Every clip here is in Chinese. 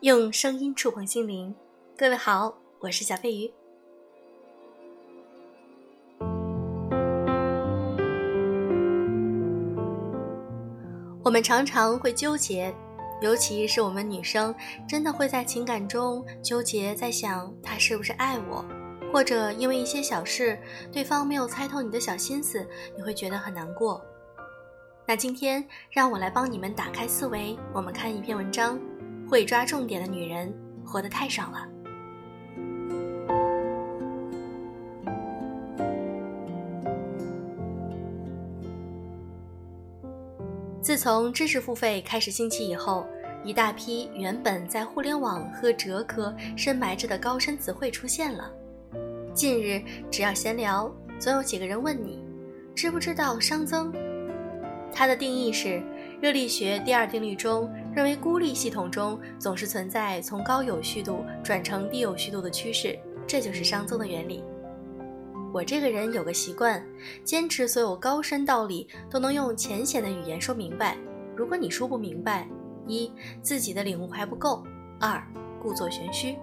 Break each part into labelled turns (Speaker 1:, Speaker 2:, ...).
Speaker 1: 用声音触碰心灵，各位好，我是小飞鱼。我们常常会纠结，尤其是我们女生，真的会在情感中纠结，在想他是不是爱我，或者因为一些小事，对方没有猜透你的小心思，你会觉得很难过。那今天让我来帮你们打开思维，我们看一篇文章。会抓重点的女人活得太少了。自从知识付费开始兴起以后，一大批原本在互联网和哲科深埋着的高深词汇出现了。近日，只要闲聊，总有几个人问你，知不知道熵增？它的定义是。热力学第二定律中认为，孤立系统中总是存在从高有序度转成低有序度的趋势，这就是熵增的原理。我这个人有个习惯，坚持所有高深道理都能用浅显的语言说明白。如果你说不明白，一自己的领悟还不够，二故作玄虚。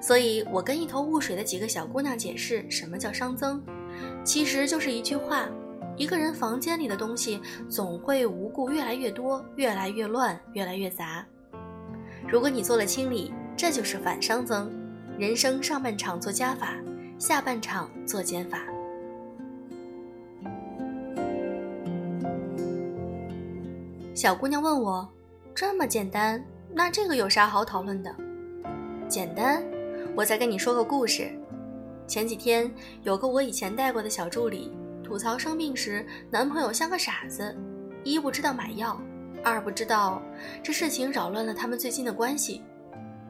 Speaker 1: 所以我跟一头雾水的几个小姑娘解释什么叫熵增，其实就是一句话。一个人房间里的东西总会无故越来越多，越来越乱，越来越杂。如果你做了清理，这就是反熵增。人生上半场做加法，下半场做减法。小姑娘问我：“这么简单？那这个有啥好讨论的？”简单，我再跟你说个故事。前几天有个我以前带过的小助理。吐槽生病时，男朋友像个傻子，一不知道买药，二不知道这事情扰乱了他们最近的关系。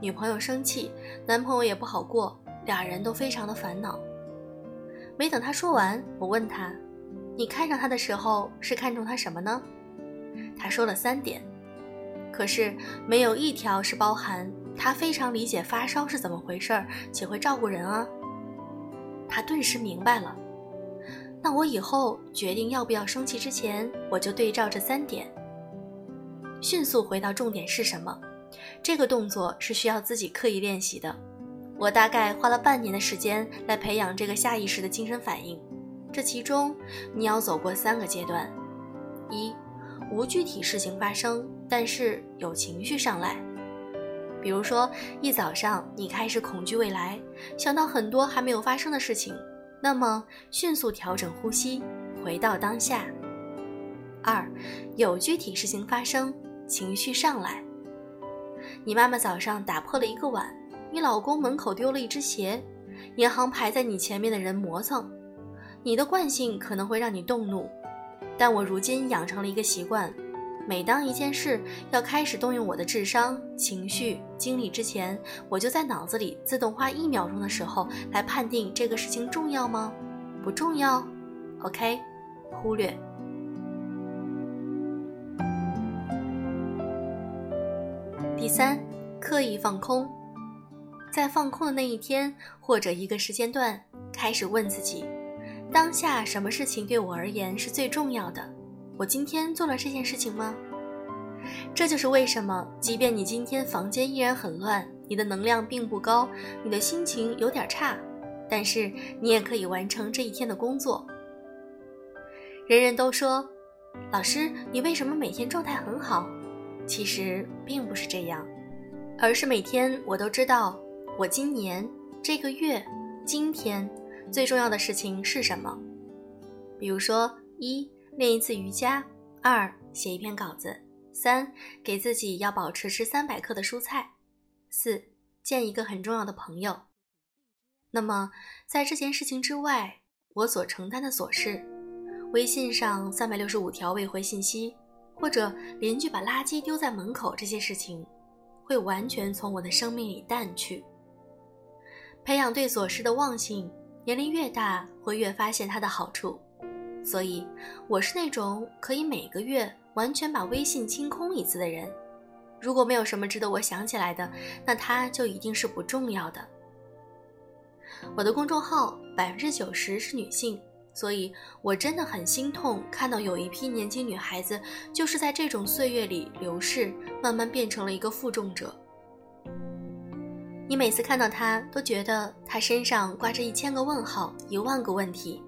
Speaker 1: 女朋友生气，男朋友也不好过，俩人都非常的烦恼。没等他说完，我问他：“你看上他的时候是看中他什么呢？”他说了三点，可是没有一条是包含他非常理解发烧是怎么回事儿，且会照顾人啊。他顿时明白了。那我以后决定要不要生气之前，我就对照这三点，迅速回到重点是什么。这个动作是需要自己刻意练习的。我大概花了半年的时间来培养这个下意识的精神反应。这其中你要走过三个阶段：一，无具体事情发生，但是有情绪上来。比如说，一早上你开始恐惧未来，想到很多还没有发生的事情。那么，迅速调整呼吸，回到当下。二，有具体事情发生，情绪上来。你妈妈早上打破了一个碗，你老公门口丢了一只鞋，银行排在你前面的人磨蹭。你的惯性可能会让你动怒，但我如今养成了一个习惯。每当一件事要开始动用我的智商、情绪、精力之前，我就在脑子里自动花一秒钟的时候来判定这个事情重要吗？不重要？OK，忽略。第三，刻意放空，在放空的那一天或者一个时间段，开始问自己：当下什么事情对我而言是最重要的？我今天做了这件事情吗？这就是为什么，即便你今天房间依然很乱，你的能量并不高，你的心情有点差，但是你也可以完成这一天的工作。人人都说，老师，你为什么每天状态很好？其实并不是这样，而是每天我都知道，我今年这个月今天最重要的事情是什么。比如说一。练一次瑜伽，二写一篇稿子，三给自己要保持吃三百克的蔬菜，四见一个很重要的朋友。那么在这件事情之外，我所承担的琐事，微信上三百六十五条未回信息，或者邻居把垃圾丢在门口，这些事情会完全从我的生命里淡去。培养对琐事的忘性，年龄越大会越发现它的好处。所以，我是那种可以每个月完全把微信清空一次的人。如果没有什么值得我想起来的，那它就一定是不重要的。我的公众号百分之九十是女性，所以我真的很心痛，看到有一批年轻女孩子就是在这种岁月里流逝，慢慢变成了一个负重者。你每次看到她，都觉得她身上挂着一千个问号，一万个问题。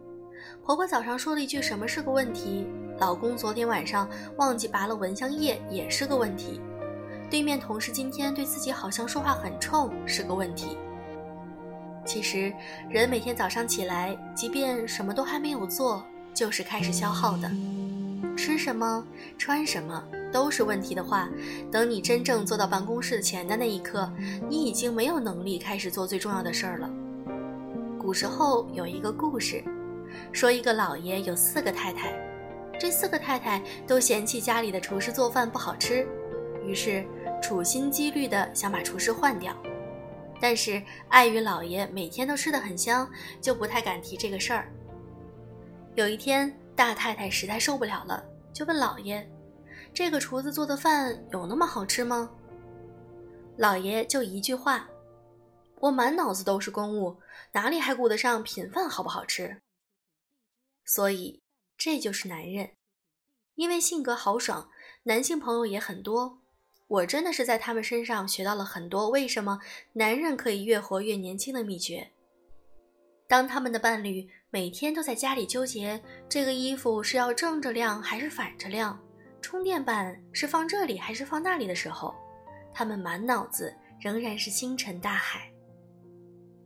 Speaker 1: 婆婆早上说了一句“什么是个问题”，老公昨天晚上忘记拔了蚊香液也是个问题。对面同事今天对自己好像说话很冲，是个问题。其实，人每天早上起来，即便什么都还没有做，就是开始消耗的。吃什么、穿什么都是问题的话，等你真正坐到办公室前的那一刻，你已经没有能力开始做最重要的事儿了。古时候有一个故事，说一个老爷有四个太太，这四个太太都嫌弃家里的厨师做饭不好吃，于是处心积虑地想把厨师换掉。但是碍于老爷每天都吃得很香，就不太敢提这个事儿。有一天。大太太实在受不了了，就问老爷：“这个厨子做的饭有那么好吃吗？”老爷就一句话：“我满脑子都是公务，哪里还顾得上品饭好不好吃？”所以这就是男人，因为性格豪爽，男性朋友也很多。我真的是在他们身上学到了很多为什么男人可以越活越年轻的秘诀。当他们的伴侣每天都在家里纠结这个衣服是要正着晾还是反着晾，充电板是放这里还是放那里的时候，他们满脑子仍然是星辰大海。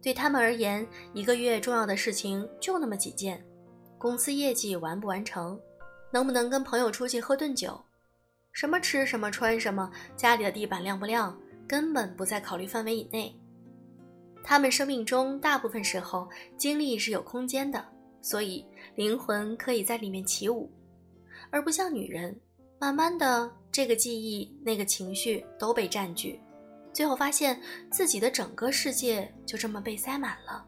Speaker 1: 对他们而言，一个月重要的事情就那么几件：公司业绩完不完成，能不能跟朋友出去喝顿酒，什么吃什么穿什么，家里的地板亮不亮，根本不在考虑范围以内。他们生命中大部分时候精力是有空间的，所以灵魂可以在里面起舞，而不像女人，慢慢的这个记忆、那个情绪都被占据，最后发现自己的整个世界就这么被塞满了。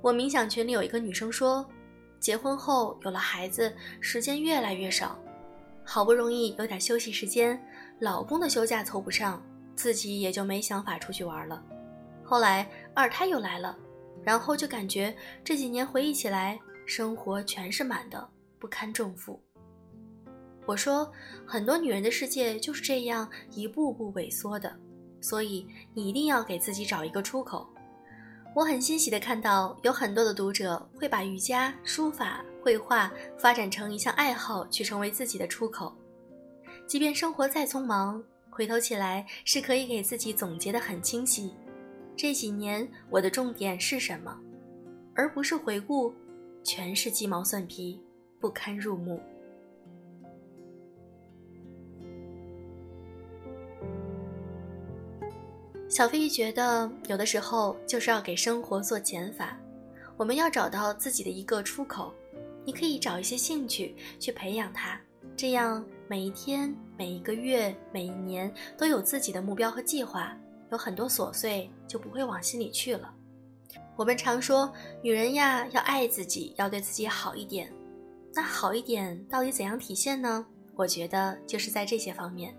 Speaker 1: 我冥想群里有一个女生说，结婚后有了孩子，时间越来越少，好不容易有点休息时间，老公的休假凑不上，自己也就没想法出去玩了。后来二胎又来了，然后就感觉这几年回忆起来，生活全是满的，不堪重负。我说，很多女人的世界就是这样一步步萎缩的，所以你一定要给自己找一个出口。我很欣喜的看到，有很多的读者会把瑜伽、书法、绘画发展成一项爱好，去成为自己的出口。即便生活再匆忙，回头起来是可以给自己总结的很清晰。这几年我的重点是什么，而不是回顾，全是鸡毛蒜皮，不堪入目。小飞鱼觉得，有的时候就是要给生活做减法，我们要找到自己的一个出口。你可以找一些兴趣去培养它，这样每一天、每一个月、每一年都有自己的目标和计划。有很多琐碎就不会往心里去了。我们常说，女人呀要爱自己，要对自己好一点。那好一点到底怎样体现呢？我觉得就是在这些方面。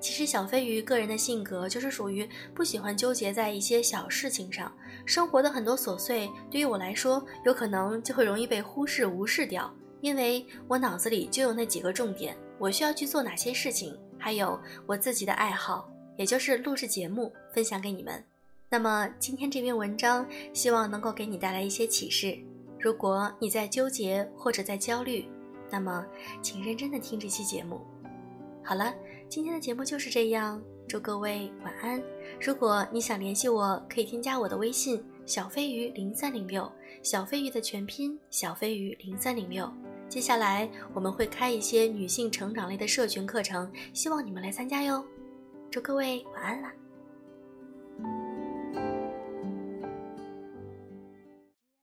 Speaker 1: 其实小飞鱼个人的性格就是属于不喜欢纠结在一些小事情上，生活的很多琐碎对于我来说，有可能就会容易被忽视、无视掉，因为我脑子里就有那几个重点，我需要去做哪些事情，还有我自己的爱好。也就是录制节目分享给你们。那么今天这篇文章希望能够给你带来一些启示。如果你在纠结或者在焦虑，那么请认真的听这期节目。好了，今天的节目就是这样，祝各位晚安。如果你想联系我，可以添加我的微信小飞鱼零三零六，小飞鱼的全拼小飞鱼零三零六。接下来我们会开一些女性成长类的社群课程，希望你们来参加哟。祝各位晚安啦！